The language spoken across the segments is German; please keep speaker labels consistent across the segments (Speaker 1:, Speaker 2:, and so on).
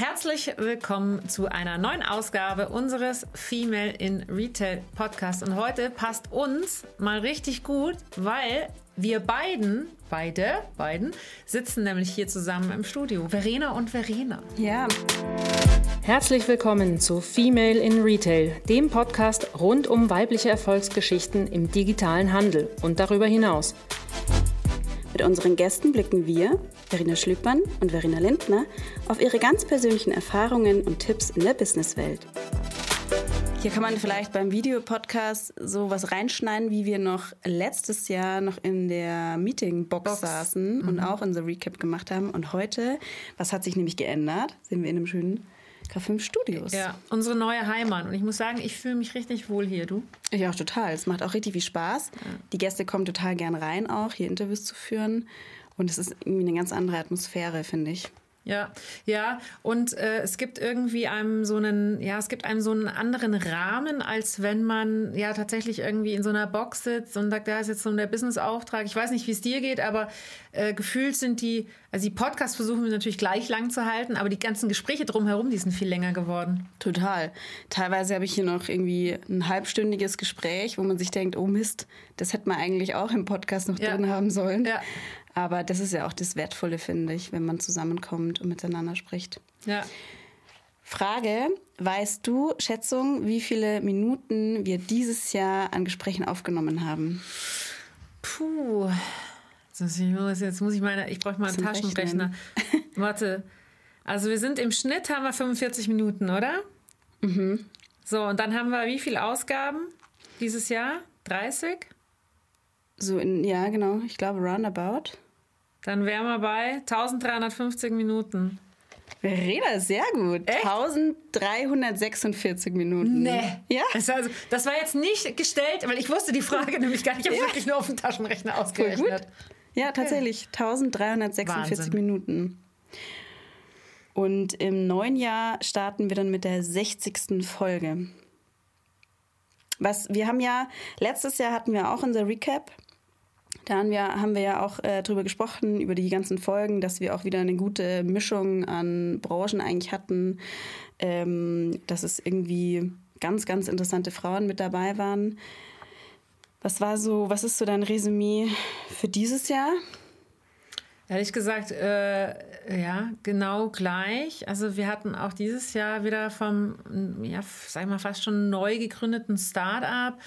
Speaker 1: Herzlich willkommen zu einer neuen Ausgabe unseres Female in Retail Podcast. Und heute passt uns mal richtig gut, weil wir beiden, beide, beiden, sitzen nämlich hier zusammen im Studio. Verena und Verena.
Speaker 2: Ja.
Speaker 3: Herzlich willkommen zu Female in Retail, dem Podcast rund um weibliche Erfolgsgeschichten im digitalen Handel und darüber hinaus.
Speaker 2: Mit unseren Gästen blicken wir, Verena Schlüppmann und Verena Lindner, auf ihre ganz persönlichen Erfahrungen und Tipps in der Businesswelt. Hier kann man vielleicht beim Videopodcast so was reinschneiden, wie wir noch letztes Jahr noch in der Meetingbox Box. saßen mhm. und auch unser Recap gemacht haben. Und heute, was hat sich nämlich geändert? Sind wir in einem schönen K5 Studios.
Speaker 1: Ja, unsere neue Heimat. Und ich muss sagen, ich fühle mich richtig wohl hier, du?
Speaker 2: Ich auch total. Es macht auch richtig viel Spaß. Ja. Die Gäste kommen total gern rein, auch hier Interviews zu führen. Und es ist irgendwie eine ganz andere Atmosphäre, finde ich.
Speaker 1: Ja, ja, und äh, es gibt irgendwie einem so einen, ja, es gibt einem so einen anderen Rahmen, als wenn man ja tatsächlich irgendwie in so einer Box sitzt und sagt, da ist jetzt so der Business-Auftrag. Ich weiß nicht, wie es dir geht, aber äh, gefühlt sind die, also die Podcasts versuchen wir natürlich gleich lang zu halten, aber die ganzen Gespräche drumherum, die sind viel länger geworden.
Speaker 2: Total. Teilweise habe ich hier noch irgendwie ein halbstündiges Gespräch, wo man sich denkt, oh Mist, das hätte man eigentlich auch im Podcast noch ja. drin haben sollen. Ja. Aber das ist ja auch das Wertvolle, finde ich, wenn man zusammenkommt und miteinander spricht.
Speaker 1: Ja.
Speaker 2: Frage, weißt du, Schätzung, wie viele Minuten wir dieses Jahr an Gesprächen aufgenommen haben?
Speaker 1: Puh. Jetzt muss ich meine, ich brauche mal einen Taschenrechner. Warte. Also wir sind im Schnitt haben wir 45 Minuten, oder?
Speaker 2: Mhm.
Speaker 1: So, und dann haben wir wie viele Ausgaben dieses Jahr? 30?
Speaker 2: So in, ja, genau. Ich glaube roundabout.
Speaker 1: Dann wären wir bei 1350 Minuten.
Speaker 2: Verena, sehr gut. Echt? 1346 Minuten.
Speaker 1: Nee.
Speaker 2: Ja.
Speaker 1: Das, also, das war jetzt nicht gestellt, weil ich wusste die Frage nämlich gar nicht. Ich habe ja. wirklich nur auf dem Taschenrechner ausgerechnet.
Speaker 2: Ja, tatsächlich. 1346 Wahnsinn. Minuten. Und im neuen Jahr starten wir dann mit der 60. Folge. Was, wir haben ja, letztes Jahr hatten wir auch unser Recap da haben wir, haben wir ja auch äh, drüber gesprochen, über die ganzen Folgen, dass wir auch wieder eine gute Mischung an Branchen eigentlich hatten, ähm, dass es irgendwie ganz, ganz interessante Frauen mit dabei waren. Was war so, was ist so dein Resümee für dieses Jahr?
Speaker 1: Ehrlich gesagt, äh, ja, genau gleich. Also wir hatten auch dieses Jahr wieder vom, ja, sag ich mal, fast schon neu gegründeten Start-up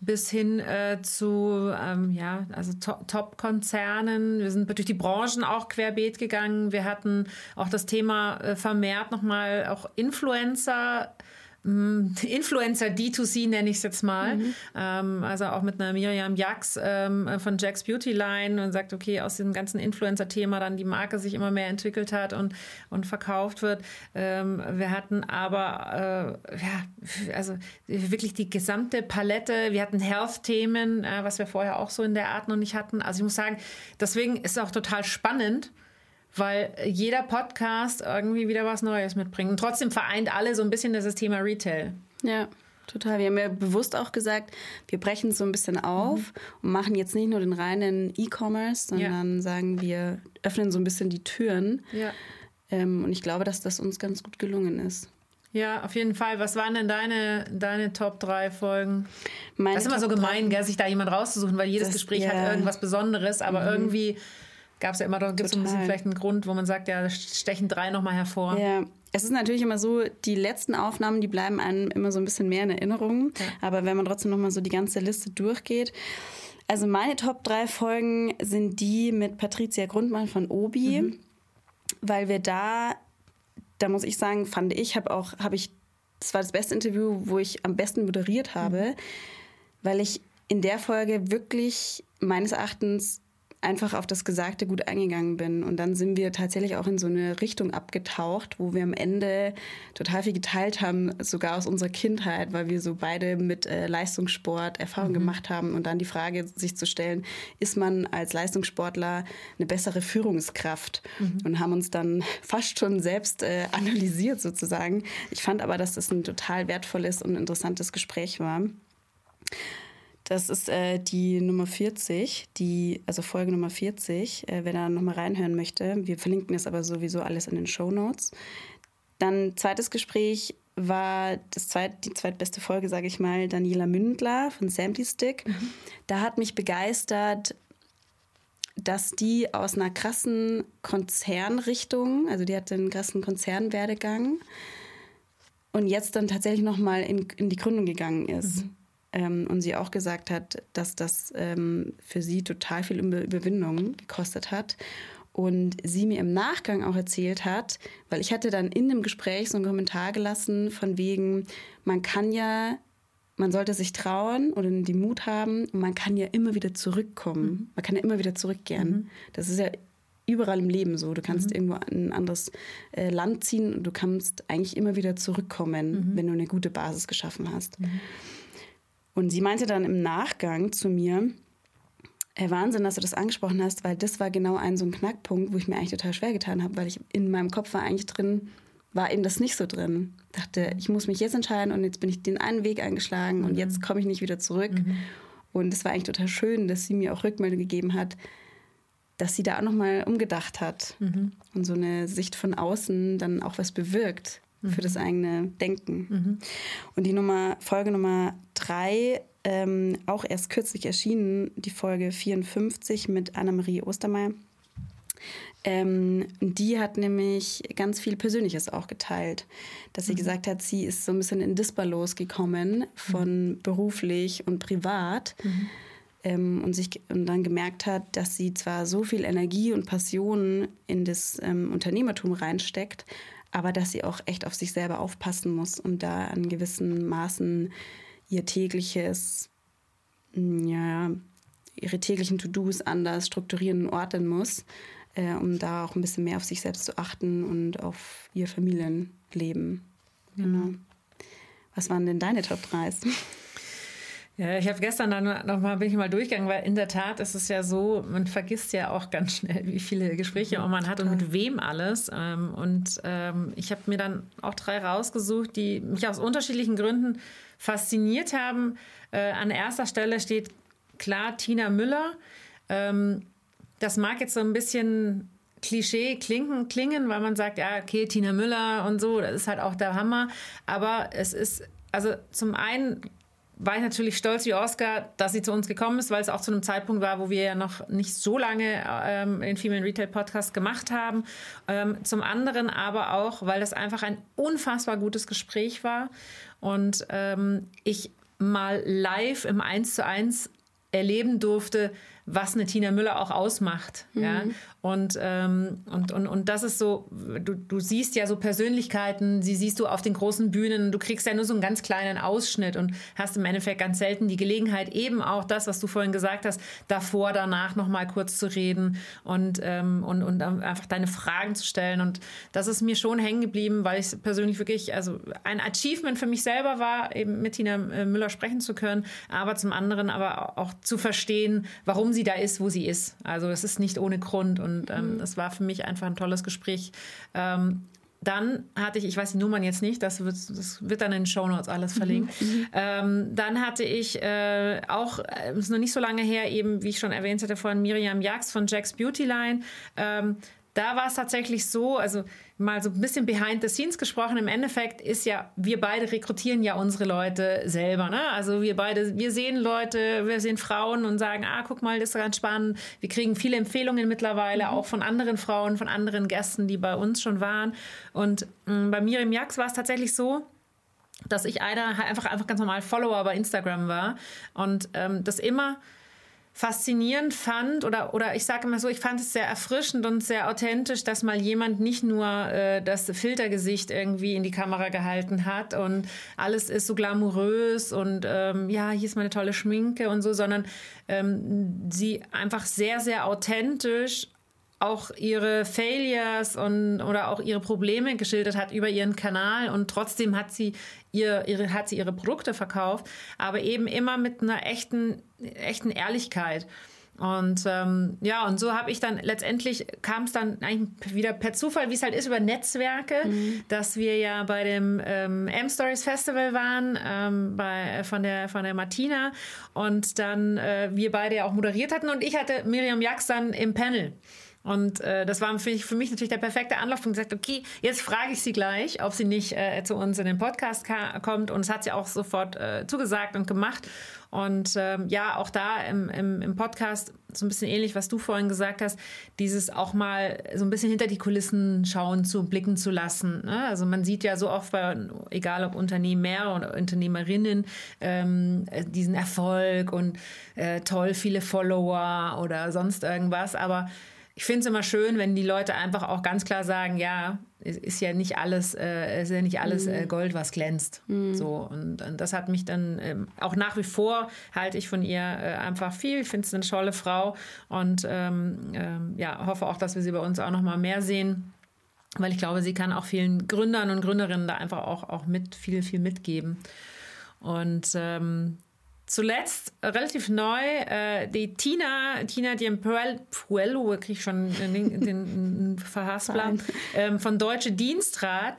Speaker 1: bis hin äh, zu ähm, ja, also Top-Konzernen. Wir sind durch die Branchen auch querbeet gegangen. Wir hatten auch das Thema äh, vermehrt nochmal auch Influencer Influencer D2C nenne ich es jetzt mal. Mhm. Ähm, also auch mit einer Miriam Jax ähm, von Jack's Beauty Line und sagt, okay, aus diesem ganzen Influencer-Thema dann die Marke sich immer mehr entwickelt hat und, und verkauft wird. Ähm, wir hatten aber, äh, ja, also wirklich die gesamte Palette. Wir hatten Health-Themen, äh, was wir vorher auch so in der Art noch nicht hatten. Also ich muss sagen, deswegen ist es auch total spannend, weil jeder Podcast irgendwie wieder was Neues mitbringt. Und trotzdem vereint alle so ein bisschen das Thema Retail.
Speaker 2: Ja. Total. Wir haben ja bewusst auch gesagt, wir brechen es so ein bisschen auf mhm. und machen jetzt nicht nur den reinen E-Commerce, sondern ja. sagen, wir öffnen so ein bisschen die Türen.
Speaker 1: Ja.
Speaker 2: Ähm, und ich glaube, dass das uns ganz gut gelungen ist.
Speaker 1: Ja, auf jeden Fall. Was waren denn deine, deine Top 3 Folgen? Meine das ist immer Top so gemein, gell, sich da jemand rauszusuchen, weil jedes das, Gespräch ja. hat irgendwas Besonderes, aber mhm. irgendwie gab es ja immer, gibt es ein bisschen vielleicht einen Grund, wo man sagt, ja, stechen drei nochmal hervor.
Speaker 2: Ja, es ist natürlich immer so, die letzten Aufnahmen, die bleiben einem immer so ein bisschen mehr in Erinnerung. Ja. Aber wenn man trotzdem nochmal so die ganze Liste durchgeht. Also meine Top drei Folgen sind die mit Patricia Grundmann von Obi, mhm. weil wir da, da muss ich sagen, fand ich, habe auch, habe ich, das war das beste Interview, wo ich am besten moderiert habe, mhm. weil ich in der Folge wirklich meines Erachtens einfach auf das Gesagte gut eingegangen bin. Und dann sind wir tatsächlich auch in so eine Richtung abgetaucht, wo wir am Ende total viel geteilt haben, sogar aus unserer Kindheit, weil wir so beide mit äh, Leistungssport Erfahrung mhm. gemacht haben. Und dann die Frage sich zu stellen, ist man als Leistungssportler eine bessere Führungskraft? Mhm. Und haben uns dann fast schon selbst äh, analysiert sozusagen. Ich fand aber, dass das ein total wertvolles und interessantes Gespräch war. Das ist äh, die Nummer 40, die, also Folge Nummer 40, äh, wer da nochmal reinhören möchte. Wir verlinken es aber sowieso alles in den Show Notes. Dann zweites Gespräch war das zweit, die zweitbeste Folge, sage ich mal, Daniela Mündler von Samty Stick. Mhm. Da hat mich begeistert, dass die aus einer krassen Konzernrichtung, also die hat einen krassen Konzernwerdegang und jetzt dann tatsächlich nochmal in, in die Gründung gegangen ist. Mhm. Ähm, und sie auch gesagt hat, dass das ähm, für sie total viel Überwindung gekostet hat. Und sie mir im Nachgang auch erzählt hat, weil ich hatte dann in dem Gespräch so einen Kommentar gelassen von wegen, man kann ja, man sollte sich trauen oder die Mut haben und man kann ja immer wieder zurückkommen. Mhm. Man kann ja immer wieder zurückkehren. Mhm. Das ist ja überall im Leben so. Du kannst mhm. irgendwo in ein anderes äh, Land ziehen und du kannst eigentlich immer wieder zurückkommen, mhm. wenn du eine gute Basis geschaffen hast. Mhm. Und sie meinte dann im Nachgang zu mir, äh, Wahnsinn, dass du das angesprochen hast, weil das war genau ein so ein Knackpunkt, wo ich mir eigentlich total schwer getan habe, weil ich in meinem Kopf war eigentlich drin, war eben das nicht so drin. Dachte, ich muss mich jetzt entscheiden und jetzt bin ich den einen Weg eingeschlagen und jetzt komme ich nicht wieder zurück. Mhm. Und es war eigentlich total schön, dass sie mir auch Rückmeldung gegeben hat, dass sie da auch nochmal umgedacht hat mhm. und so eine Sicht von außen dann auch was bewirkt mhm. für das eigene Denken. Mhm. Und die Nummer, Folge Nummer drei, ähm, auch erst kürzlich erschienen, die Folge 54 mit Anna-Marie Ostermeier. Ähm, die hat nämlich ganz viel Persönliches auch geteilt, dass sie mhm. gesagt hat, sie ist so ein bisschen in Disbalance gekommen von mhm. beruflich und privat mhm. ähm, und sich und dann gemerkt hat, dass sie zwar so viel Energie und Passion in das ähm, Unternehmertum reinsteckt, aber dass sie auch echt auf sich selber aufpassen muss und da an gewissen Maßen ihr tägliches, mm, ja, ihre täglichen To-Dos anders strukturieren und ordnen muss, äh, um da auch ein bisschen mehr auf sich selbst zu achten und auf ihr Familienleben. Genau. Was waren denn deine Top 3?
Speaker 1: Ja, ich habe gestern dann noch mal bin ich mal durchgegangen, weil in der Tat ist es ja so, man vergisst ja auch ganz schnell, wie viele Gespräche man hat und mit wem alles. Ähm, und ähm, ich habe mir dann auch drei rausgesucht, die mich aus unterschiedlichen Gründen fasziniert haben. Äh, an erster Stelle steht klar Tina Müller. Ähm, das mag jetzt so ein bisschen Klischee klingen, klingen, weil man sagt, ja, okay, Tina Müller und so, das ist halt auch der Hammer. Aber es ist, also zum einen war ich natürlich stolz wie Oscar, dass sie zu uns gekommen ist, weil es auch zu einem Zeitpunkt war, wo wir ja noch nicht so lange ähm, den Female Retail Podcast gemacht haben. Ähm, zum anderen aber auch, weil das einfach ein unfassbar gutes Gespräch war und ähm, ich mal live im 1 zu 1 erleben durfte, was eine Tina Müller auch ausmacht. Mhm. Ja? Und, ähm, und, und, und das ist so, du, du siehst ja so Persönlichkeiten, sie siehst du auf den großen Bühnen, du kriegst ja nur so einen ganz kleinen Ausschnitt und hast im Endeffekt ganz selten die Gelegenheit, eben auch das, was du vorhin gesagt hast, davor, danach nochmal kurz zu reden und, ähm, und, und einfach deine Fragen zu stellen. Und das ist mir schon hängen geblieben, weil ich persönlich wirklich, also ein Achievement für mich selber war, eben mit Tina äh, Müller sprechen zu können, aber zum anderen aber auch zu verstehen, warum sie da ist, wo sie ist. Also es ist nicht ohne Grund. Und ähm, mhm. das war für mich einfach ein tolles Gespräch. Ähm, dann hatte ich, ich weiß die Nummern jetzt nicht, das wird, das wird dann in den Show Notes alles mhm. verlinkt. Mhm. Ähm, dann hatte ich äh, auch, äh, ist noch nicht so lange her, eben, wie ich schon erwähnt hatte, von Miriam Jax von Jack's Beauty Line. Ähm, da war es tatsächlich so, also mal so ein bisschen behind the scenes gesprochen, im Endeffekt ist ja, wir beide rekrutieren ja unsere Leute selber. Ne? Also wir beide, wir sehen Leute, wir sehen Frauen und sagen, ah, guck mal, das ist ganz spannend. Wir kriegen viele Empfehlungen mittlerweile, mhm. auch von anderen Frauen, von anderen Gästen, die bei uns schon waren. Und mh, mm, bei Miriam Jax war es tatsächlich so, dass ich einer einfach, einfach ganz normal Follower bei Instagram war und ähm, das immer faszinierend fand oder, oder ich sage immer so, ich fand es sehr erfrischend und sehr authentisch, dass mal jemand nicht nur äh, das Filtergesicht irgendwie in die Kamera gehalten hat und alles ist so glamourös und ähm, ja, hier ist meine tolle Schminke und so, sondern ähm, sie einfach sehr, sehr authentisch auch ihre Failures und oder auch ihre Probleme geschildert hat über ihren Kanal und trotzdem hat sie ihr, ihre, hat sie ihre Produkte verkauft, aber eben immer mit einer echten, echten Ehrlichkeit. Und ähm, ja, und so habe ich dann letztendlich kam es dann eigentlich wieder per Zufall, wie es halt ist, über Netzwerke, mhm. dass wir ja bei dem ähm, M-Stories Festival waren, ähm, bei, von, der, von der Martina und dann äh, wir beide ja auch moderiert hatten und ich hatte Miriam Jax dann im Panel. Und äh, das war für mich, für mich, natürlich der perfekte Anlauf und gesagt, okay, jetzt frage ich sie gleich, ob sie nicht äh, zu uns in den Podcast kommt. Und es hat sie auch sofort äh, zugesagt und gemacht. Und ähm, ja, auch da im, im, im, Podcast so ein bisschen ähnlich, was du vorhin gesagt hast, dieses auch mal so ein bisschen hinter die Kulissen schauen zu, blicken zu lassen. Ne? Also man sieht ja so oft bei, egal ob Unternehmer oder Unternehmerinnen, ähm, diesen Erfolg und äh, toll viele Follower oder sonst irgendwas, aber ich finde es immer schön, wenn die Leute einfach auch ganz klar sagen, ja, es ist ja nicht alles, äh, ist ja nicht alles äh, mhm. Gold, was glänzt. Mhm. So und, und, das hat mich dann ähm, auch nach wie vor halte ich von ihr äh, einfach viel. Ich finde es eine tolle Frau und ähm, ähm, ja hoffe auch, dass wir sie bei uns auch noch mal mehr sehen, weil ich glaube, sie kann auch vielen Gründern und Gründerinnen da einfach auch auch mit viel viel mitgeben. Und ähm, zuletzt relativ neu äh, die Tina, Tina Diempuello, kriege ich schon den, den Verhaspler, ähm, von Deutsche Dienstrat.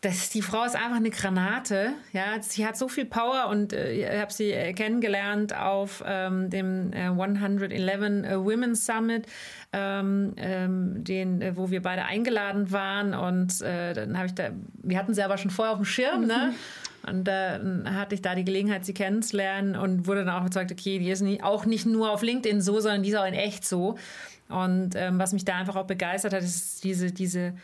Speaker 1: Das, die Frau ist einfach eine Granate. Ja, sie hat so viel Power und äh, ich habe sie äh, kennengelernt auf ähm, dem äh, 111 äh, Women's Summit, ähm, ähm, den, äh, wo wir beide eingeladen waren. Und äh, dann habe ich da, wir hatten sie aber schon vorher auf dem Schirm, ne? Und dann hatte ich da die Gelegenheit, sie kennenzulernen und wurde dann auch überzeugt, okay, die ist auch nicht nur auf LinkedIn so, sondern die ist auch in echt so. Und ähm, was mich da einfach auch begeistert hat, ist diese, diese,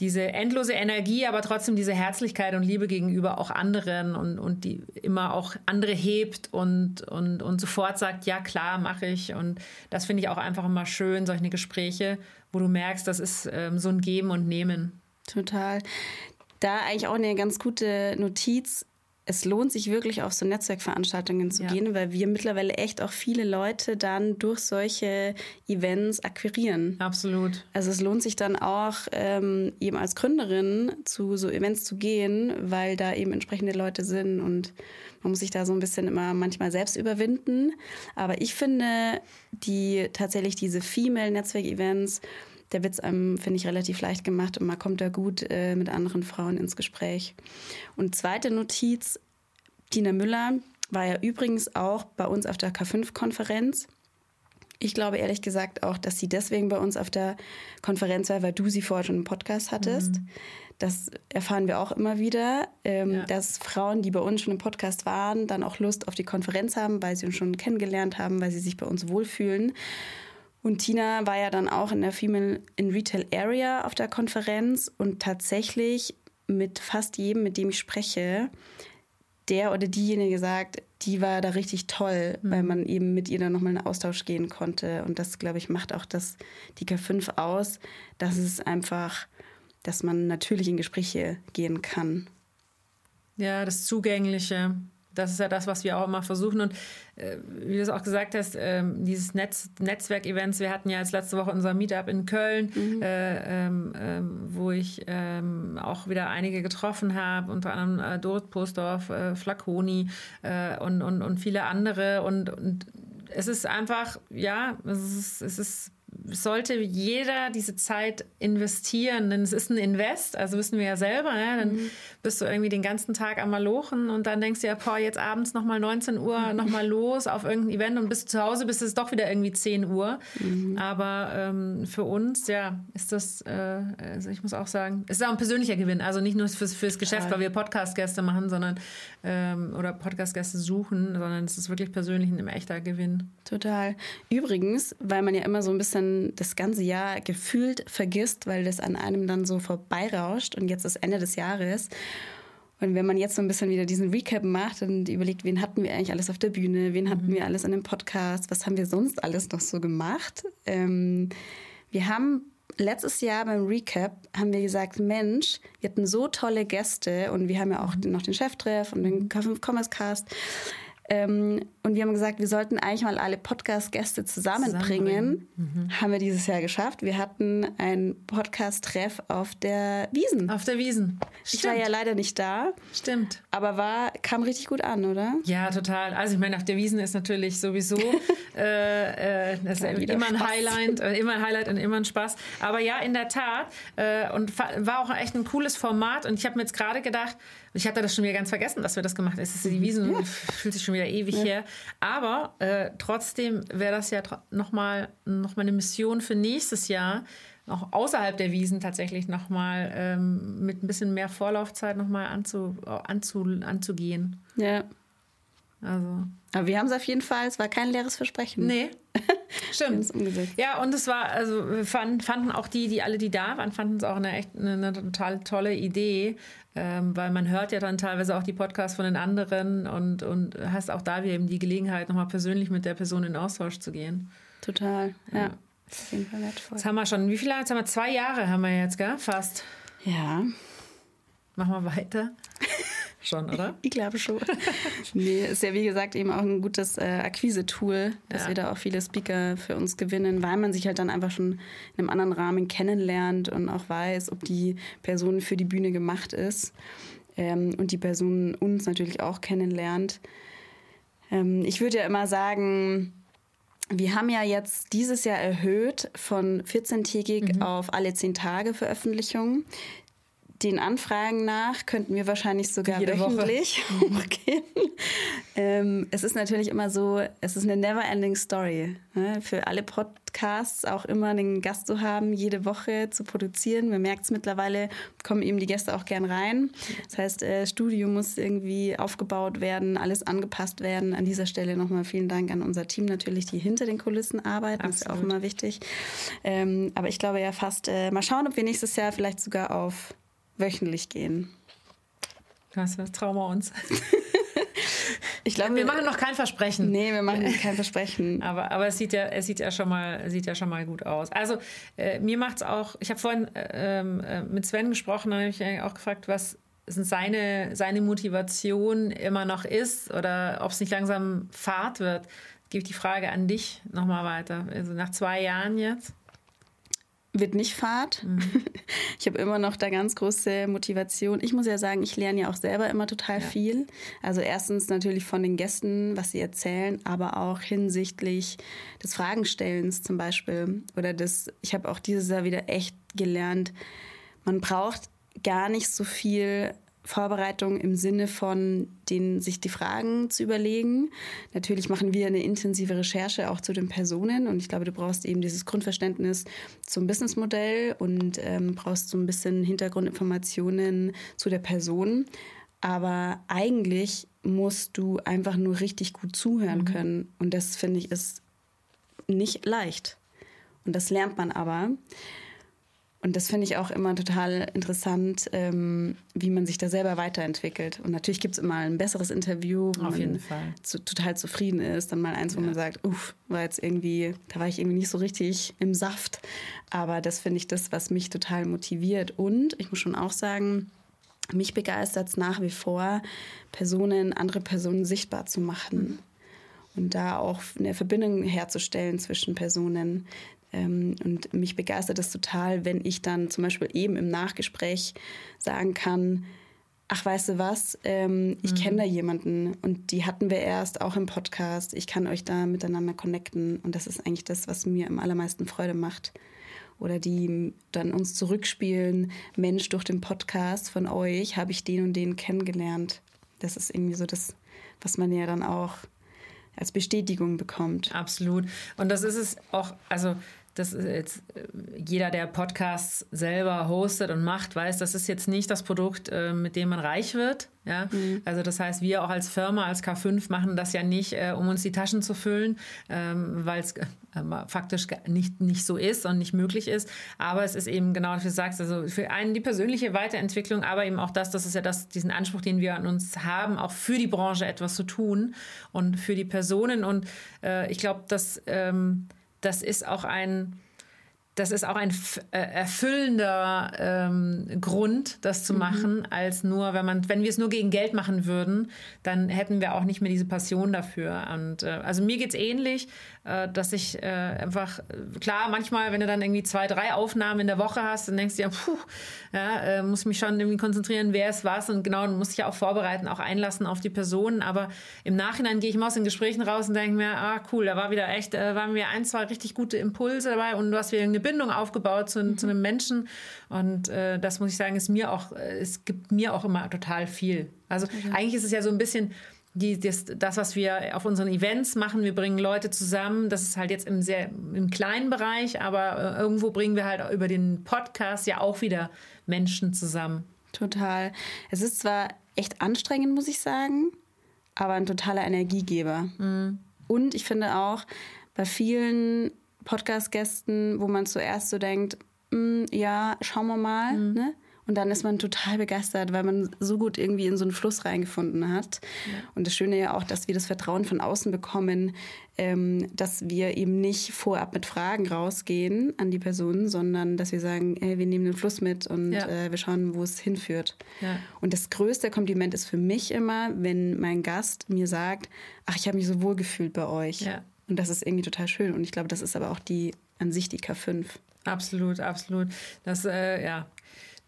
Speaker 1: diese endlose Energie, aber trotzdem diese Herzlichkeit und Liebe gegenüber auch anderen und, und die immer auch andere hebt und, und, und sofort sagt, ja klar, mache ich. Und das finde ich auch einfach immer schön, solche Gespräche, wo du merkst, das ist ähm, so ein Geben und Nehmen.
Speaker 2: Total da eigentlich auch eine ganz gute Notiz. Es lohnt sich wirklich auf so Netzwerkveranstaltungen zu ja. gehen, weil wir mittlerweile echt auch viele Leute dann durch solche Events akquirieren.
Speaker 1: Absolut.
Speaker 2: Also es lohnt sich dann auch ähm, eben als Gründerin zu so Events zu gehen, weil da eben entsprechende Leute sind und man muss sich da so ein bisschen immer manchmal selbst überwinden. Aber ich finde, die tatsächlich diese Female-Netzwerk-Events, der Witz einem, finde ich, relativ leicht gemacht und man kommt da gut äh, mit anderen Frauen ins Gespräch. Und zweite Notiz, Tina Müller war ja übrigens auch bei uns auf der K5-Konferenz. Ich glaube ehrlich gesagt auch, dass sie deswegen bei uns auf der Konferenz war, weil du sie vorher schon im Podcast hattest. Mhm. Das erfahren wir auch immer wieder, ähm, ja. dass Frauen, die bei uns schon im Podcast waren, dann auch Lust auf die Konferenz haben, weil sie uns schon kennengelernt haben, weil sie sich bei uns wohlfühlen. Und Tina war ja dann auch in der Female in Retail Area auf der Konferenz und tatsächlich mit fast jedem, mit dem ich spreche, der oder diejenige sagt, die war da richtig toll, mhm. weil man eben mit ihr dann nochmal in Austausch gehen konnte. Und das, glaube ich, macht auch das, die K5 aus, dass es einfach, dass man natürlich in Gespräche gehen kann.
Speaker 1: Ja, das Zugängliche. Das ist ja das, was wir auch immer versuchen. Und äh, wie du es auch gesagt hast, äh, dieses Netz, Netzwerk-Events, wir hatten ja jetzt letzte Woche unser Meetup in Köln, mhm. äh, ähm, ähm wo ich ähm, auch wieder einige getroffen habe, unter anderem äh, Dorit Postdorf, äh, Flaconi äh, und, und, und viele andere. Und, und es ist einfach, ja, es ist, es ist sollte jeder diese Zeit investieren, denn es ist ein Invest, also wissen wir ja selber, ne? dann mhm. bist du irgendwie den ganzen Tag am Malochen und dann denkst du ja, boah, jetzt abends nochmal 19 Uhr nochmal los auf irgendein Event und bist zu Hause, bist es doch wieder irgendwie 10 Uhr. Mhm. Aber ähm, für uns, ja, ist das, äh, also ich muss auch sagen, es ist auch ein persönlicher Gewinn, also nicht nur fürs, fürs Geschäft, weil wir Podcast-Gäste machen, sondern ähm, oder Podcast-Gäste suchen, sondern es ist wirklich persönlich ein echter Gewinn.
Speaker 2: Total. Übrigens, weil man ja immer so ein bisschen das ganze Jahr gefühlt vergisst, weil das an einem dann so vorbeirauscht und jetzt ist Ende des Jahres. Und wenn man jetzt so ein bisschen wieder diesen Recap macht und überlegt, wen hatten wir eigentlich alles auf der Bühne, wen hatten mhm. wir alles an dem Podcast, was haben wir sonst alles noch so gemacht? Ähm, wir haben letztes Jahr beim Recap haben wir gesagt, Mensch, wir hatten so tolle Gäste und wir haben ja auch mhm. noch den Cheftreff und den K5 Commerce Cast. Ähm, und wir haben gesagt, wir sollten eigentlich mal alle Podcast-Gäste zusammenbringen. zusammenbringen. Mhm. Haben wir dieses Jahr geschafft. Wir hatten ein Podcast-Treff auf der Wiesen.
Speaker 1: Auf der Wiesen.
Speaker 2: Stimmt. Ich war ja leider nicht da.
Speaker 1: Stimmt.
Speaker 2: Aber war, kam richtig gut an, oder?
Speaker 1: Ja, total. Also ich meine, auf der Wiesen ist natürlich sowieso äh, äh, das ist immer ein Highlight, äh, immer ein Highlight und immer ein Spaß. Aber ja, in der Tat. Äh, und war auch echt ein cooles Format. Und ich habe mir jetzt gerade gedacht, ich hatte das schon wieder ganz vergessen, dass wir das gemacht haben. Es ist die Wiesen, ja. fühlt sich schon wieder ewig ja. her. Aber äh, trotzdem wäre das ja nochmal noch mal eine Mission für nächstes Jahr, auch außerhalb der Wiesen tatsächlich nochmal ähm, mit ein bisschen mehr Vorlaufzeit nochmal anzu, anzu, anzugehen.
Speaker 2: Ja. Also. Aber wir haben es auf jeden Fall, es war kein leeres Versprechen.
Speaker 1: Nee. Stimmt. ja, und es war, also wir fanden, fanden auch die, die alle, die da waren, fanden es auch eine echt eine, eine total tolle Idee, ähm, weil man hört ja dann teilweise auch die Podcasts von den anderen und, und hast auch da wieder eben die Gelegenheit, nochmal persönlich mit der Person in Austausch zu gehen.
Speaker 2: Total, ja. ja. Auf jeden
Speaker 1: Fall wertvoll. Jetzt haben wir schon, wie viele Jetzt haben wir zwei Jahre haben wir jetzt, gell? Fast.
Speaker 2: Ja.
Speaker 1: Machen wir weiter. Schon, oder?
Speaker 2: Ich glaube schon. nee, ist ja wie gesagt eben auch ein gutes äh, Akquise-Tool, dass ja. wir da auch viele Speaker für uns gewinnen, weil man sich halt dann einfach schon in einem anderen Rahmen kennenlernt und auch weiß, ob die Person für die Bühne gemacht ist ähm, und die Person uns natürlich auch kennenlernt. Ähm, ich würde ja immer sagen, wir haben ja jetzt dieses Jahr erhöht von 14-tägig mhm. auf alle 10 Tage Veröffentlichung den Anfragen nach könnten wir wahrscheinlich sogar Jede wöchentlich hochgehen. ähm, es ist natürlich immer so, es ist eine never-ending Story. Ne? Für alle Podcasts auch immer einen Gast zu haben, jede Woche zu produzieren. Man merkt es mittlerweile, kommen eben die Gäste auch gern rein. Das heißt, äh, Studio muss irgendwie aufgebaut werden, alles angepasst werden. An dieser Stelle nochmal vielen Dank an unser Team natürlich, die hinter den Kulissen arbeiten. Absolut. Das ist auch immer wichtig. Ähm, aber ich glaube ja fast, äh, mal schauen, ob wir nächstes Jahr vielleicht sogar auf wöchentlich gehen.
Speaker 1: Was, was trauen wir uns? ich glaube, wir machen noch kein Versprechen.
Speaker 2: Nee, wir machen kein Versprechen.
Speaker 1: aber aber es sieht ja, es sieht ja schon mal, sieht ja schon mal gut aus. Also äh, mir macht es auch. Ich habe vorhin äh, ähm, äh, mit Sven gesprochen, da habe ich auch gefragt, was seine, seine Motivation immer noch ist oder ob es nicht langsam Fahrt wird. Gebe ich die Frage an dich nochmal weiter. Also nach zwei Jahren jetzt
Speaker 2: wird nicht Fahrt. Mhm. Ich habe immer noch da ganz große Motivation. Ich muss ja sagen, ich lerne ja auch selber immer total ja. viel. Also erstens natürlich von den Gästen, was sie erzählen, aber auch hinsichtlich des Fragenstellens zum Beispiel. Oder das, ich habe auch dieses Jahr wieder echt gelernt, man braucht gar nicht so viel Vorbereitung im Sinne von den, sich die Fragen zu überlegen. Natürlich machen wir eine intensive Recherche auch zu den Personen und ich glaube, du brauchst eben dieses Grundverständnis zum Businessmodell und ähm, brauchst so ein bisschen Hintergrundinformationen zu der Person. Aber eigentlich musst du einfach nur richtig gut zuhören mhm. können und das finde ich ist nicht leicht. Und das lernt man aber. Und das finde ich auch immer total interessant, ähm, wie man sich da selber weiterentwickelt. Und natürlich gibt es immer ein besseres Interview, wo
Speaker 1: Auf man zu,
Speaker 2: total zufrieden ist. Dann mal eins, wo ja. man sagt, uff, war jetzt irgendwie, da war ich irgendwie nicht so richtig im Saft. Aber das finde ich das, was mich total motiviert. Und ich muss schon auch sagen, mich begeistert es nach wie vor, Personen, andere Personen sichtbar zu machen. Und da auch eine Verbindung herzustellen zwischen Personen, ähm, und mich begeistert es total, wenn ich dann zum Beispiel eben im Nachgespräch sagen kann, ach, weißt du was, ähm, ich mhm. kenne da jemanden und die hatten wir erst auch im Podcast. Ich kann euch da miteinander connecten und das ist eigentlich das, was mir am allermeisten Freude macht. Oder die dann uns zurückspielen, Mensch, durch den Podcast von euch habe ich den und den kennengelernt. Das ist irgendwie so das, was man ja dann auch als Bestätigung bekommt.
Speaker 1: Absolut. Und das ist es auch, also das ist jetzt äh, jeder, der Podcasts selber hostet und macht, weiß, das ist jetzt nicht das Produkt, äh, mit dem man reich wird. Ja? Mhm. Also das heißt, wir auch als Firma, als K5 machen das ja nicht, äh, um uns die Taschen zu füllen, ähm, weil es faktisch nicht, nicht so ist und nicht möglich ist. Aber es ist eben genau, wie du sagst, also für einen die persönliche Weiterentwicklung, aber eben auch das, das ist ja das, diesen Anspruch, den wir an uns haben, auch für die Branche etwas zu tun und für die Personen. Und ich glaube, dass ähm, das ist auch ein, das ist auch ein äh, erfüllender ähm, Grund, das zu mhm. machen, als nur, wenn man, wenn wir es nur gegen Geld machen würden, dann hätten wir auch nicht mehr diese Passion dafür. Und äh, also mir geht es ähnlich. Äh, dass ich äh, einfach, klar, manchmal, wenn du dann irgendwie zwei, drei Aufnahmen in der Woche hast, dann denkst du ja, puh, ja, äh, muss mich schon irgendwie konzentrieren, wer es was und genau, muss ich ja auch vorbereiten, auch einlassen auf die Personen. Aber im Nachhinein gehe ich mal aus den Gesprächen raus und denke mir, ah, cool, da war wieder echt, waren wir ein, zwei richtig gute Impulse dabei und du hast wieder eine Bindung aufgebaut zu, mhm. zu einem Menschen. Und äh, das muss ich sagen, ist mir auch, es gibt mir auch immer total viel. Also mhm. eigentlich ist es ja so ein bisschen, die, das, das, was wir auf unseren Events machen, wir bringen Leute zusammen. Das ist halt jetzt im sehr im kleinen Bereich, aber äh, irgendwo bringen wir halt über den Podcast ja auch wieder Menschen zusammen.
Speaker 2: Total. Es ist zwar echt anstrengend, muss ich sagen, aber ein totaler Energiegeber. Mhm. Und ich finde auch bei vielen Podcast-Gästen, wo man zuerst so denkt, mm, ja, schauen wir mal, mhm. ne? Und dann ist man total begeistert, weil man so gut irgendwie in so einen Fluss reingefunden hat. Ja. Und das Schöne ja auch, dass wir das Vertrauen von außen bekommen, ähm, dass wir eben nicht vorab mit Fragen rausgehen an die Person, sondern dass wir sagen, ey, wir nehmen den Fluss mit und ja. äh, wir schauen, wo es hinführt. Ja. Und das größte Kompliment ist für mich immer, wenn mein Gast mir sagt, ach, ich habe mich so wohl gefühlt bei euch. Und das ist irgendwie total schön. Und ich glaube, das ist aber auch die an sich die K5.
Speaker 1: Absolut, absolut. Das, äh, ja,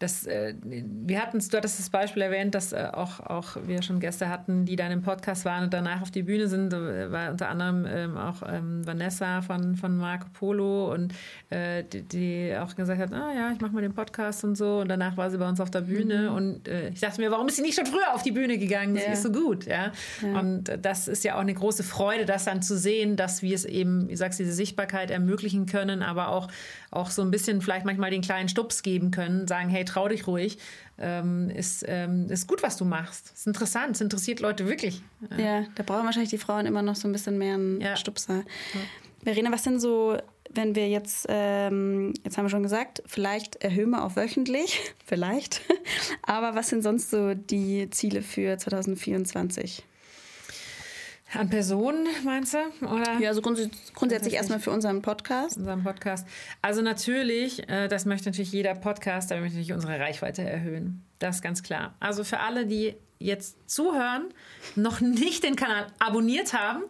Speaker 1: das, äh, wir hatten du hattest das Beispiel erwähnt, dass äh, auch, auch wir schon Gäste hatten, die dann im Podcast waren und danach auf die Bühne sind. Da war unter anderem ähm, auch ähm, Vanessa von, von Marco Polo und äh, die, die, auch gesagt hat, ah ja, ich mache mal den Podcast und so. Und danach war sie bei uns auf der Bühne mhm. und ich dachte mir, warum ist sie nicht schon früher auf die Bühne gegangen? Sie ist so gut, ja? ja. Und das ist ja auch eine große Freude, das dann zu sehen, dass wir es eben, wie sagst, diese Sichtbarkeit ermöglichen können, aber auch, auch so ein bisschen vielleicht manchmal den kleinen Stups geben können, sagen, hey, trau dich ruhig. Ähm, ist, ähm, ist gut, was du machst. Ist interessant, es interessiert Leute wirklich.
Speaker 2: Ja. ja, da brauchen wahrscheinlich die Frauen immer noch so ein bisschen mehr einen ja. Stupser. Ja. Verena, was sind so, wenn wir jetzt, ähm, jetzt haben wir schon gesagt, vielleicht erhöhen wir auf wöchentlich, vielleicht. Aber was sind sonst so die Ziele für 2024?
Speaker 1: An Personen, meinst du?
Speaker 2: Oder? Ja, also grundsätzlich, grundsätzlich erstmal für unseren Podcast.
Speaker 1: Unseren Podcast. Also natürlich, äh, das möchte natürlich jeder Podcast, da möchte ich unsere Reichweite erhöhen. Das ist ganz klar. Also für alle, die jetzt zuhören, noch nicht den Kanal abonniert haben,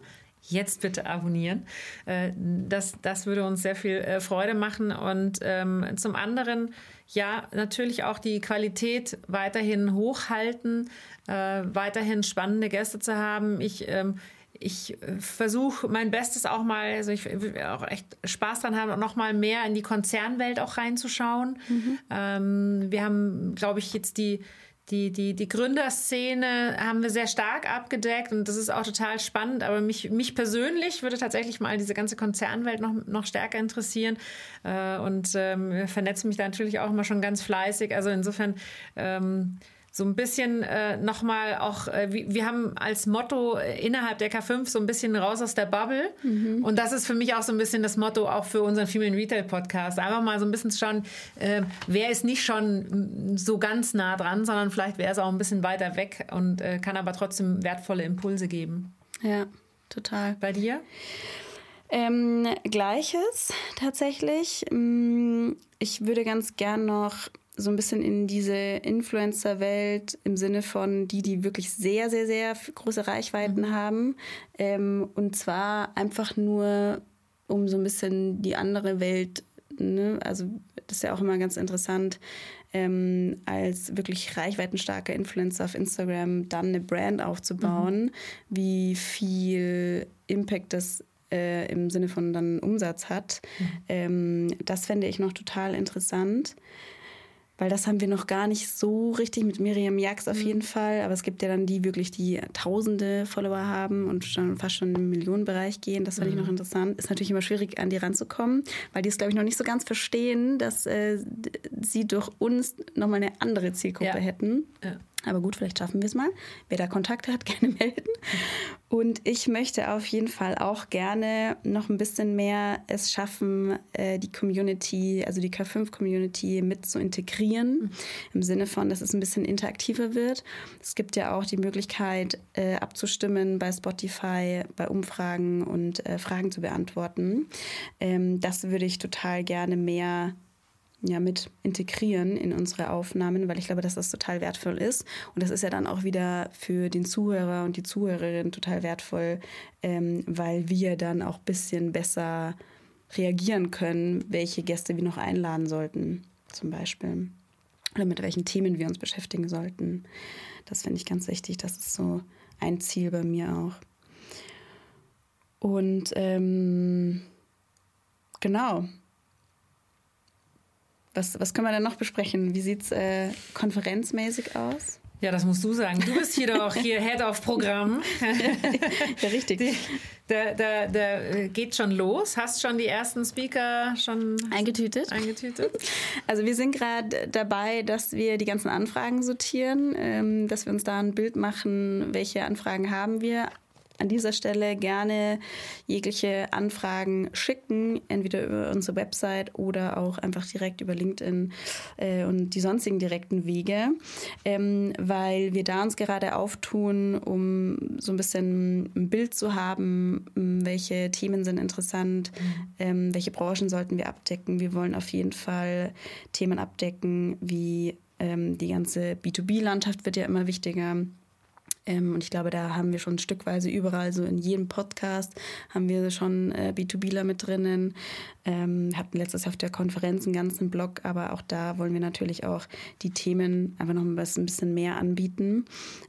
Speaker 1: jetzt bitte abonnieren. Äh, das, das würde uns sehr viel äh, Freude machen. Und ähm, zum anderen, ja, natürlich auch die Qualität weiterhin hochhalten, äh, weiterhin spannende Gäste zu haben. Ich ähm, ich äh, versuche mein Bestes auch mal, also ich will auch echt Spaß dran haben, noch mal mehr in die Konzernwelt auch reinzuschauen. Mhm. Ähm, wir haben, glaube ich, jetzt die die, die, die Gründerszene haben wir sehr stark abgedeckt und das ist auch total spannend. Aber mich, mich persönlich würde tatsächlich mal diese ganze Konzernwelt noch, noch stärker interessieren. Äh, und ähm, vernetzen mich da natürlich auch immer schon ganz fleißig. Also insofern ähm, so ein bisschen äh, nochmal auch, äh, wir, wir haben als Motto äh, innerhalb der K5 so ein bisschen raus aus der Bubble. Mhm. Und das ist für mich auch so ein bisschen das Motto auch für unseren Female Retail Podcast. Einfach mal so ein bisschen zu schauen, äh, wer ist nicht schon so ganz nah dran, sondern vielleicht wäre es auch ein bisschen weiter weg und äh, kann aber trotzdem wertvolle Impulse geben.
Speaker 2: Ja, total.
Speaker 1: Bei dir?
Speaker 2: Ähm, Gleiches tatsächlich. Mm, ich würde ganz gern noch so ein bisschen in diese Influencer-Welt im Sinne von die, die wirklich sehr, sehr, sehr große Reichweiten mhm. haben. Ähm, und zwar einfach nur, um so ein bisschen die andere Welt, ne? also das ist ja auch immer ganz interessant, ähm, als wirklich reichweitenstarker Influencer auf Instagram dann eine Brand aufzubauen, mhm. wie viel Impact das äh, im Sinne von dann Umsatz hat. Mhm. Ähm, das fände ich noch total interessant weil das haben wir noch gar nicht so richtig mit Miriam Jax auf mhm. jeden Fall. Aber es gibt ja dann die wirklich, die tausende Follower haben und schon fast schon im Millionenbereich gehen. Das fand mhm. ich noch interessant. Ist natürlich immer schwierig, an die ranzukommen, weil die es, glaube ich, noch nicht so ganz verstehen, dass äh, sie durch uns nochmal eine andere Zielgruppe ja. hätten. Ja. Aber gut, vielleicht schaffen wir es mal. Wer da Kontakte hat, gerne melden. Und ich möchte auf jeden Fall auch gerne noch ein bisschen mehr es schaffen, äh, die Community, also die K5-Community mit zu integrieren. Mhm. Im Sinne von, dass es ein bisschen interaktiver wird. Es gibt ja auch die Möglichkeit, äh, abzustimmen bei Spotify, bei Umfragen und äh, Fragen zu beantworten. Ähm, das würde ich total gerne mehr ja, mit integrieren in unsere Aufnahmen, weil ich glaube, dass das total wertvoll ist. Und das ist ja dann auch wieder für den Zuhörer und die Zuhörerin total wertvoll, ähm, weil wir dann auch ein bisschen besser reagieren können, welche Gäste wir noch einladen sollten, zum Beispiel. Oder mit welchen Themen wir uns beschäftigen sollten. Das finde ich ganz wichtig. Das ist so ein Ziel bei mir auch. Und ähm, genau, was, was können wir denn noch besprechen? Wie sieht es äh, konferenzmäßig aus?
Speaker 1: Ja, das musst du sagen. Du bist hier doch hier Head of Programm.
Speaker 2: ja, richtig.
Speaker 1: Da, da, da geht schon los. Hast schon die ersten Speaker schon
Speaker 2: eingetütet?
Speaker 1: eingetütet?
Speaker 2: Also wir sind gerade dabei, dass wir die ganzen Anfragen sortieren, ähm, dass wir uns da ein Bild machen, welche Anfragen haben wir an dieser Stelle gerne jegliche Anfragen schicken, entweder über unsere Website oder auch einfach direkt über LinkedIn äh, und die sonstigen direkten Wege, ähm, weil wir da uns gerade auftun, um so ein bisschen ein Bild zu haben, welche Themen sind interessant, mhm. ähm, welche Branchen sollten wir abdecken. Wir wollen auf jeden Fall Themen abdecken, wie ähm, die ganze B2B-Landschaft wird ja immer wichtiger ähm, und ich glaube, da haben wir schon stückweise überall, so in jedem Podcast haben wir schon äh, B2Bler mit drinnen. Ähm, hatten letztes Jahr auf der Konferenz einen ganzen Blog, aber auch da wollen wir natürlich auch die Themen einfach noch ein bisschen mehr anbieten.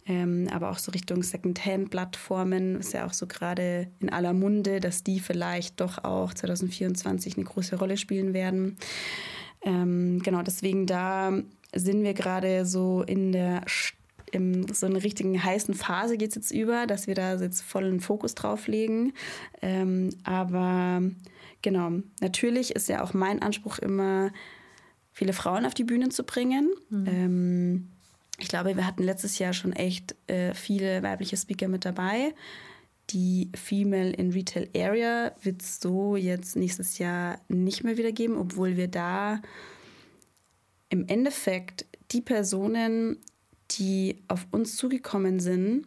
Speaker 2: Ähm, aber auch so Richtung Secondhand-Plattformen ist ja auch so gerade in aller Munde, dass die vielleicht doch auch 2024 eine große Rolle spielen werden. Ähm, genau, deswegen da sind wir gerade so in der St in so einer richtigen heißen Phase geht es jetzt über, dass wir da jetzt vollen Fokus drauf legen. Ähm, aber genau, natürlich ist ja auch mein Anspruch immer, viele Frauen auf die Bühne zu bringen. Mhm. Ähm, ich glaube, wir hatten letztes Jahr schon echt äh, viele weibliche Speaker mit dabei. Die Female in Retail Area wird es so jetzt nächstes Jahr nicht mehr wieder geben, obwohl wir da im Endeffekt die Personen die auf uns zugekommen sind,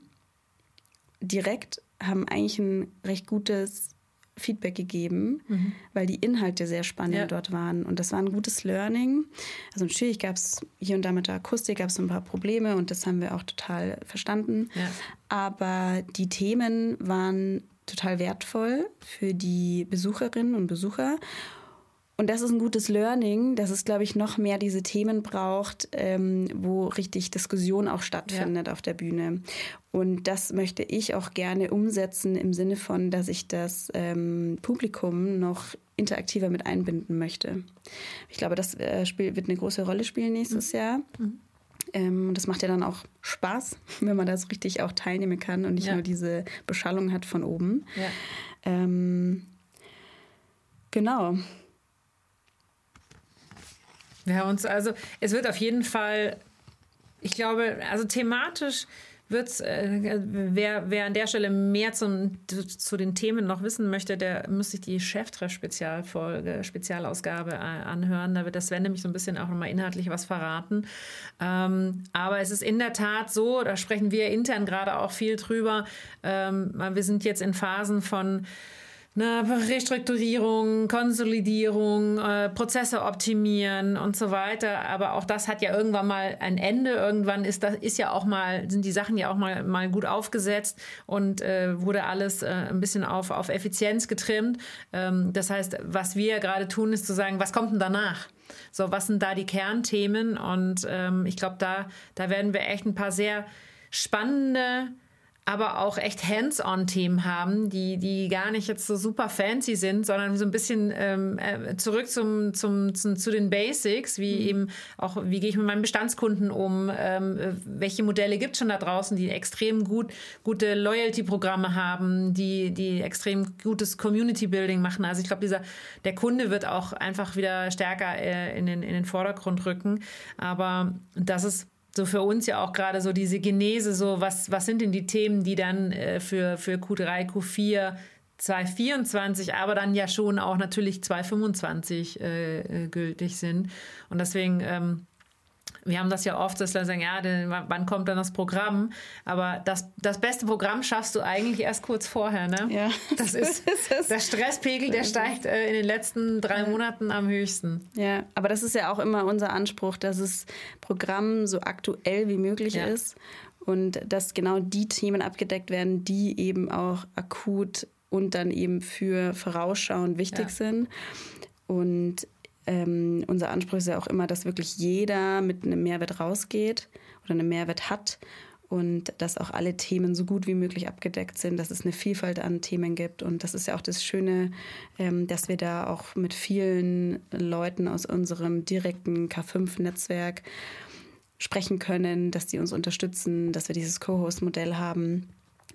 Speaker 2: direkt haben eigentlich ein recht gutes Feedback gegeben, mhm. weil die Inhalte sehr spannend ja. dort waren. Und das war ein gutes Learning. Also natürlich gab es hier und da mit der Akustik gab es ein paar Probleme und das haben wir auch total verstanden. Ja. Aber die Themen waren total wertvoll für die Besucherinnen und Besucher. Und das ist ein gutes Learning, dass es, glaube ich, noch mehr diese Themen braucht, ähm, wo richtig Diskussion auch stattfindet ja. auf der Bühne. Und das möchte ich auch gerne umsetzen im Sinne von, dass ich das ähm, Publikum noch interaktiver mit einbinden möchte. Ich glaube, das äh, Spiel wird eine große Rolle spielen nächstes mhm. Jahr. Mhm. Ähm, das macht ja dann auch Spaß, wenn man da so richtig auch teilnehmen kann und nicht ja. nur diese Beschallung hat von oben. Ja. Ähm, genau.
Speaker 1: Ja, und also es wird auf jeden Fall, ich glaube, also thematisch wird äh, wer, wer an der Stelle mehr zum, zu den Themen noch wissen möchte, der muss sich die Cheftreff-Spezialfolge, Spezialausgabe äh, anhören. Da wird das Sven nämlich so ein bisschen auch nochmal inhaltlich was verraten. Ähm, aber es ist in der Tat so, da sprechen wir intern gerade auch viel drüber. Ähm, wir sind jetzt in Phasen von ne, Restrukturierung, Konsolidierung, äh, Prozesse optimieren und so weiter. Aber auch das hat ja irgendwann mal ein Ende. Irgendwann ist das ist ja auch mal sind die Sachen ja auch mal mal gut aufgesetzt und äh, wurde alles äh, ein bisschen auf auf Effizienz getrimmt. Ähm, das heißt, was wir gerade tun, ist zu sagen, was kommt denn danach? So, was sind da die Kernthemen? Und ähm, ich glaube, da da werden wir echt ein paar sehr spannende aber auch echt Hands-on-Themen haben, die, die gar nicht jetzt so super fancy sind, sondern so ein bisschen ähm, äh, zurück zum, zum, zum, zu den Basics, wie mhm. eben auch, wie gehe ich mit meinen Bestandskunden um, ähm, welche Modelle gibt es schon da draußen, die extrem gut, gute Loyalty-Programme haben, die, die extrem gutes Community-Building machen. Also ich glaube, dieser, der Kunde wird auch einfach wieder stärker äh, in, den, in den Vordergrund rücken. Aber das ist so für uns ja auch gerade so diese Genese, so was, was sind denn die Themen, die dann äh, für, für Q3, Q4 2024, aber dann ja schon auch natürlich 2025 äh, äh, gültig sind. Und deswegen ähm, wir haben das ja oft, dass Leute sagen, ja, wann kommt dann das Programm? Aber das, das beste Programm schaffst du eigentlich erst kurz vorher. Ne? Ja. Das ist, der Stresspegel, der steigt äh, in den letzten drei Monaten am höchsten.
Speaker 2: Ja, aber das ist ja auch immer unser Anspruch, dass das Programm so aktuell wie möglich ja. ist und dass genau die Themen abgedeckt werden, die eben auch akut und dann eben für vorausschauend wichtig ja. sind. Und ähm, unser Anspruch ist ja auch immer, dass wirklich jeder mit einem Mehrwert rausgeht oder einen Mehrwert hat und dass auch alle Themen so gut wie möglich abgedeckt sind, dass es eine Vielfalt an Themen gibt. Und das ist ja auch das Schöne, ähm, dass wir da auch mit vielen Leuten aus unserem direkten K5-Netzwerk sprechen können, dass die uns unterstützen, dass wir dieses Co-Host-Modell haben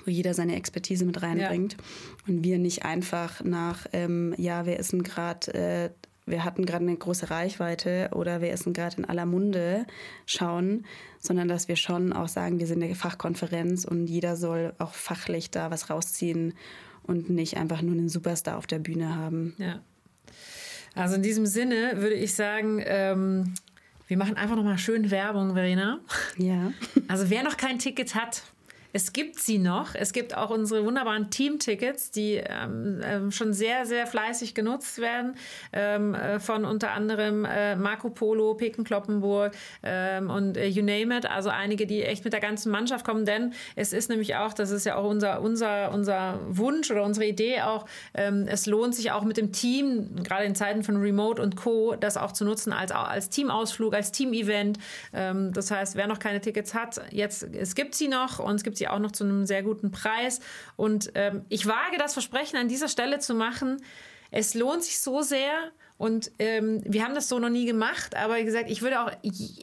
Speaker 2: wo jeder seine Expertise mit reinbringt ja. und wir nicht einfach nach, ähm, ja, wer ist denn gerade äh, wir hatten gerade eine große Reichweite oder wir essen gerade in aller Munde schauen, sondern dass wir schon auch sagen, wir sind eine Fachkonferenz und jeder soll auch fachlich da was rausziehen und nicht einfach nur einen Superstar auf der Bühne haben.
Speaker 1: Ja. Also in diesem Sinne würde ich sagen, ähm, wir machen einfach nochmal schön Werbung, Verena.
Speaker 2: Ja.
Speaker 1: Also wer noch kein Ticket hat, es gibt sie noch. Es gibt auch unsere wunderbaren Team-Tickets, die ähm, ähm, schon sehr, sehr fleißig genutzt werden ähm, äh, von unter anderem äh, Marco Polo, Peken Kloppenburg ähm, und äh, you name it. Also einige, die echt mit der ganzen Mannschaft kommen, denn es ist nämlich auch, das ist ja auch unser, unser, unser Wunsch oder unsere Idee auch, ähm, es lohnt sich auch mit dem Team, gerade in Zeiten von Remote und Co., das auch zu nutzen als, als Teamausflug, als Team-Event. Ähm, das heißt, wer noch keine Tickets hat, jetzt, es gibt sie noch und es gibt sie auch noch zu einem sehr guten Preis. Und ähm, ich wage das Versprechen an dieser Stelle zu machen. Es lohnt sich so sehr. Und ähm, wir haben das so noch nie gemacht, aber wie gesagt, ich würde auch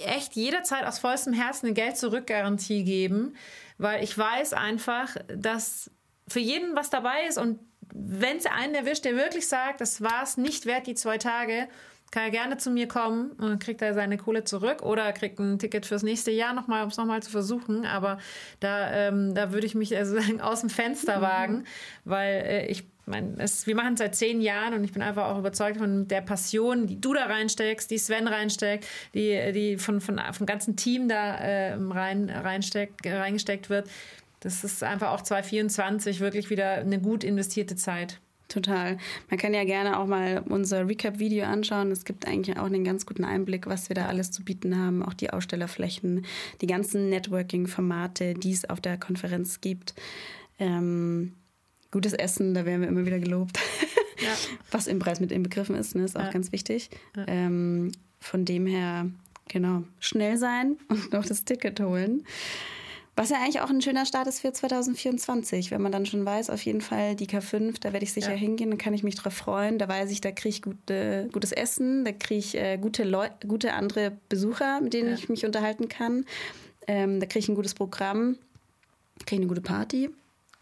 Speaker 1: echt jederzeit aus vollstem Herzen eine Geld-Zurück-Garantie geben, weil ich weiß einfach, dass für jeden was dabei ist und wenn es einen erwischt, der wirklich sagt, das war es nicht wert, die zwei Tage, kann er gerne zu mir kommen und dann kriegt er seine Kohle zurück oder kriegt ein Ticket fürs nächste Jahr nochmal, um es nochmal zu versuchen. Aber da, ähm, da würde ich mich also aus dem Fenster mhm. wagen, weil äh, ich mein, es, wir machen es seit zehn Jahren und ich bin einfach auch überzeugt von der Passion, die du da reinsteckst, die Sven reinsteckt, die, die von, von, vom ganzen Team da äh, rein, reinsteckt, reingesteckt wird. Das ist einfach auch 2024 wirklich wieder eine gut investierte Zeit.
Speaker 2: Total. Man kann ja gerne auch mal unser Recap-Video anschauen. Es gibt eigentlich auch einen ganz guten Einblick, was wir da alles zu bieten haben. Auch die Ausstellerflächen, die ganzen Networking-Formate, die es auf der Konferenz gibt. Ähm, gutes Essen, da werden wir immer wieder gelobt. Ja. Was im Preis mit inbegriffen ist, ne, ist auch ja. ganz wichtig. Ja. Ähm, von dem her, genau, schnell sein und noch das Ticket holen. Was ja eigentlich auch ein schöner Start ist für 2024, wenn man dann schon weiß, auf jeden Fall die K5, da werde ich sicher ja. hingehen, dann kann ich mich drauf freuen. Da weiß ich, da kriege ich gute, gutes Essen, da kriege ich äh, gute, Leu gute andere Besucher, mit denen ja. ich mich unterhalten kann. Ähm, da kriege ich ein gutes Programm, kriege ich eine gute Party.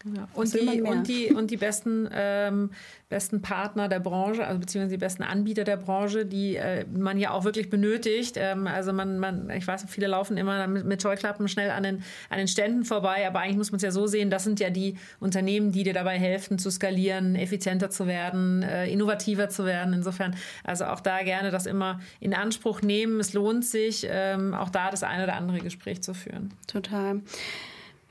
Speaker 1: Genau. Und, die, und, die, und die besten, ähm, besten Partner der Branche, also beziehungsweise die besten Anbieter der Branche, die äh, man ja auch wirklich benötigt. Ähm, also man, man, ich weiß, viele laufen immer mit, mit Scheuklappen schnell an den, an den Ständen vorbei, aber eigentlich muss man es ja so sehen, das sind ja die Unternehmen, die dir dabei helfen, zu skalieren, effizienter zu werden, äh, innovativer zu werden. Insofern, also auch da gerne das immer in Anspruch nehmen. Es lohnt sich, ähm, auch da das eine oder andere Gespräch zu führen.
Speaker 2: Total.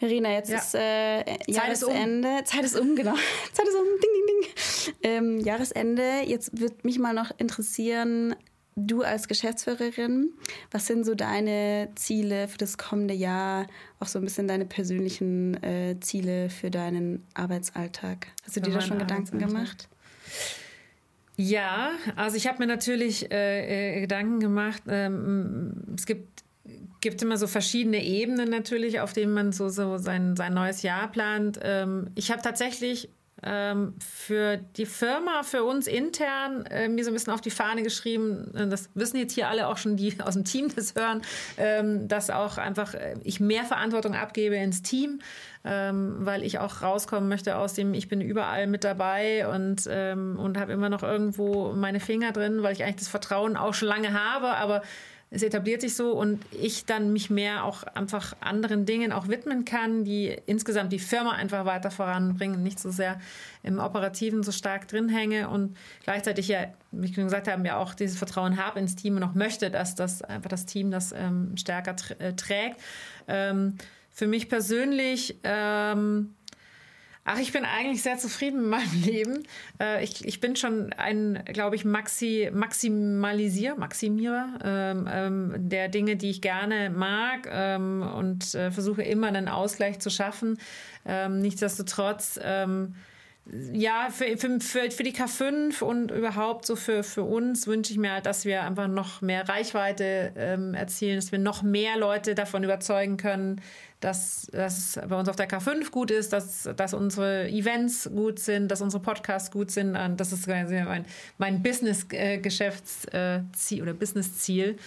Speaker 2: Verena, jetzt ja. ist äh, Jahresende. Ist um. Zeit ist um, genau. Zeit ist um. Ding, ding, ding. Ähm, Jahresende. Jetzt würde mich mal noch interessieren, du als Geschäftsführerin, was sind so deine Ziele für das kommende Jahr? Auch so ein bisschen deine persönlichen äh, Ziele für deinen Arbeitsalltag. Hast du für dir da schon Gedanken gemacht?
Speaker 1: Ja, also ich habe mir natürlich äh, äh, Gedanken gemacht. Ähm, es gibt gibt immer so verschiedene Ebenen natürlich, auf denen man so, so sein, sein neues Jahr plant. Ähm, ich habe tatsächlich ähm, für die Firma, für uns intern, äh, mir so ein bisschen auf die Fahne geschrieben, äh, das wissen jetzt hier alle auch schon, die aus dem Team das hören, ähm, dass auch einfach äh, ich mehr Verantwortung abgebe ins Team, ähm, weil ich auch rauskommen möchte aus dem, ich bin überall mit dabei und, ähm, und habe immer noch irgendwo meine Finger drin, weil ich eigentlich das Vertrauen auch schon lange habe, aber es etabliert sich so und ich dann mich mehr auch einfach anderen Dingen auch widmen kann, die insgesamt die Firma einfach weiter voranbringen, nicht so sehr im Operativen so stark drin hänge und gleichzeitig ja, wie ich gesagt habe, ja auch dieses Vertrauen habe ins Team und auch möchte, dass das einfach das Team das ähm, stärker äh, trägt. Ähm, für mich persönlich ähm, Ach, ich bin eigentlich sehr zufrieden mit meinem Leben. Äh, ich, ich bin schon ein, glaube ich, Maxi, Maximalisier, Maximierer ähm, ähm, der Dinge, die ich gerne mag ähm, und äh, versuche immer einen Ausgleich zu schaffen. Ähm, nichtsdestotrotz, ähm, ja, für, für, für, für die K5 und überhaupt so für, für uns wünsche ich mir halt, dass wir einfach noch mehr Reichweite ähm, erzielen, dass wir noch mehr Leute davon überzeugen können, dass, es bei uns auf der K5 gut ist, dass, dass unsere Events gut sind, dass unsere Podcasts gut sind. Das ist mein, mein Business-Geschäftsziel oder Business-Ziel.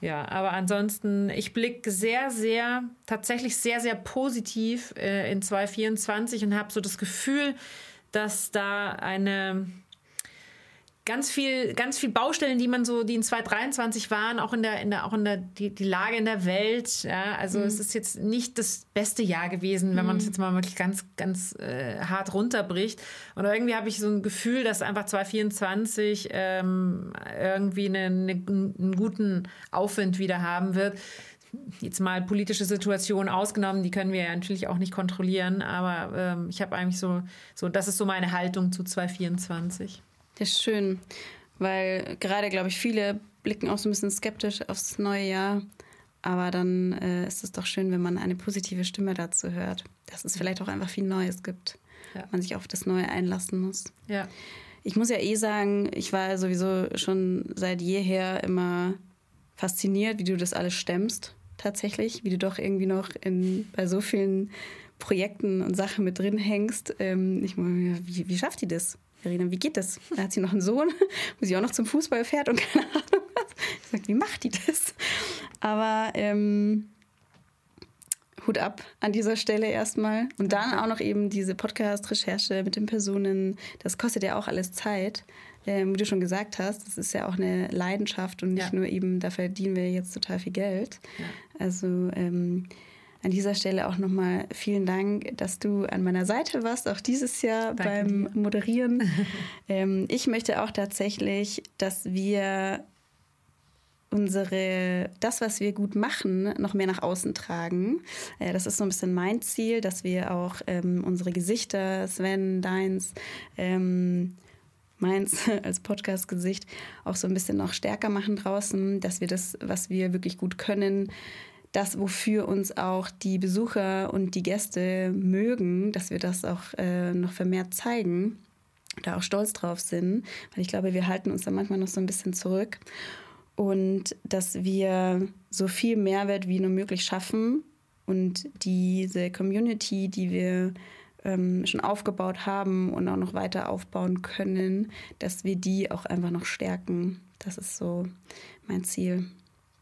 Speaker 1: Ja, aber ansonsten, ich blicke sehr, sehr, tatsächlich sehr, sehr positiv äh, in 2024 und habe so das Gefühl, dass da eine ganz viel, ganz viel Baustellen, die man so, die in 2023 waren, auch in der, in der, auch in der, die, die Lage in der Welt. Ja, also mhm. es ist jetzt nicht das beste Jahr gewesen, wenn man es mhm. jetzt mal wirklich ganz, ganz äh, hart runterbricht. Und irgendwie habe ich so ein Gefühl, dass einfach 2024 ähm, irgendwie eine, eine, einen guten Aufwind wieder haben wird jetzt mal politische Situationen ausgenommen, die können wir ja natürlich auch nicht kontrollieren, aber ähm, ich habe eigentlich so, so, das ist so meine Haltung zu 2024.
Speaker 2: Das ist schön, weil gerade, glaube ich, viele blicken auch so ein bisschen skeptisch aufs neue Jahr. Aber dann äh, ist es doch schön, wenn man eine positive Stimme dazu hört, dass es vielleicht auch einfach viel Neues gibt, ja. man sich auf das Neue einlassen muss.
Speaker 1: Ja.
Speaker 2: Ich muss ja eh sagen, ich war sowieso schon seit jeher immer fasziniert, wie du das alles stemmst, tatsächlich, wie du doch irgendwie noch in, bei so vielen Projekten und Sachen mit drin hängst. Ähm, ich meine, wie, wie schafft die das? Verena, wie geht das? Da hat sie noch einen Sohn, wo sie auch noch zum Fußball fährt und keine Ahnung was. Ich sage, wie macht die das? Aber ähm, Hut ab an dieser Stelle erstmal. Und dann auch noch eben diese Podcast-Recherche mit den Personen. Das kostet ja auch alles Zeit. Ähm, wie du schon gesagt hast, das ist ja auch eine Leidenschaft und nicht ja. nur eben, da verdienen wir jetzt total viel Geld. Ja. Also ähm, an dieser Stelle auch nochmal vielen Dank, dass du an meiner Seite warst, auch dieses Jahr Danke beim dir. Moderieren. ähm, ich möchte auch tatsächlich, dass wir unsere, das, was wir gut machen, noch mehr nach außen tragen. Äh, das ist so ein bisschen mein Ziel, dass wir auch ähm, unsere Gesichter, Sven, deins, ähm, meins als Podcast-Gesicht, auch so ein bisschen noch stärker machen draußen, dass wir das, was wir wirklich gut können, das, wofür uns auch die Besucher und die Gäste mögen, dass wir das auch äh, noch vermehrt zeigen, da auch stolz drauf sind, weil ich glaube, wir halten uns da manchmal noch so ein bisschen zurück und dass wir so viel Mehrwert wie nur möglich schaffen und diese Community, die wir ähm, schon aufgebaut haben und auch noch weiter aufbauen können, dass wir die auch einfach noch stärken. Das ist so mein Ziel.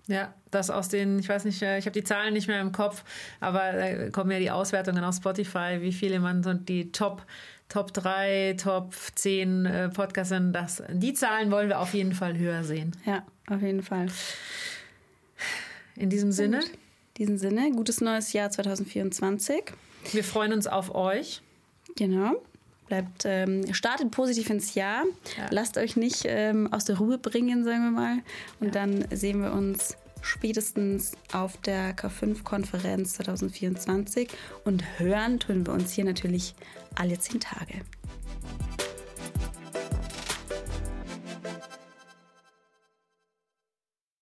Speaker 1: Ja, das aus den, ich weiß nicht, äh, ich habe die Zahlen nicht mehr im Kopf, aber da kommen ja die Auswertungen auf Spotify, wie viele man so die Top, Top 3, Top 10 äh, Podcasts sind. Das, die Zahlen wollen wir auf jeden Fall höher sehen.
Speaker 2: Ja, auf jeden Fall.
Speaker 1: In diesem Sinne.
Speaker 2: In diesem Sinne, gutes neues Jahr 2024.
Speaker 1: Wir freuen uns auf euch.
Speaker 2: Genau. Bleibt, ähm, startet positiv ins Jahr. Ja. Lasst euch nicht ähm, aus der Ruhe bringen, sagen wir mal. Und ja. dann sehen wir uns spätestens auf der K5-Konferenz 2024. Und hören tun wir uns hier natürlich alle zehn Tage.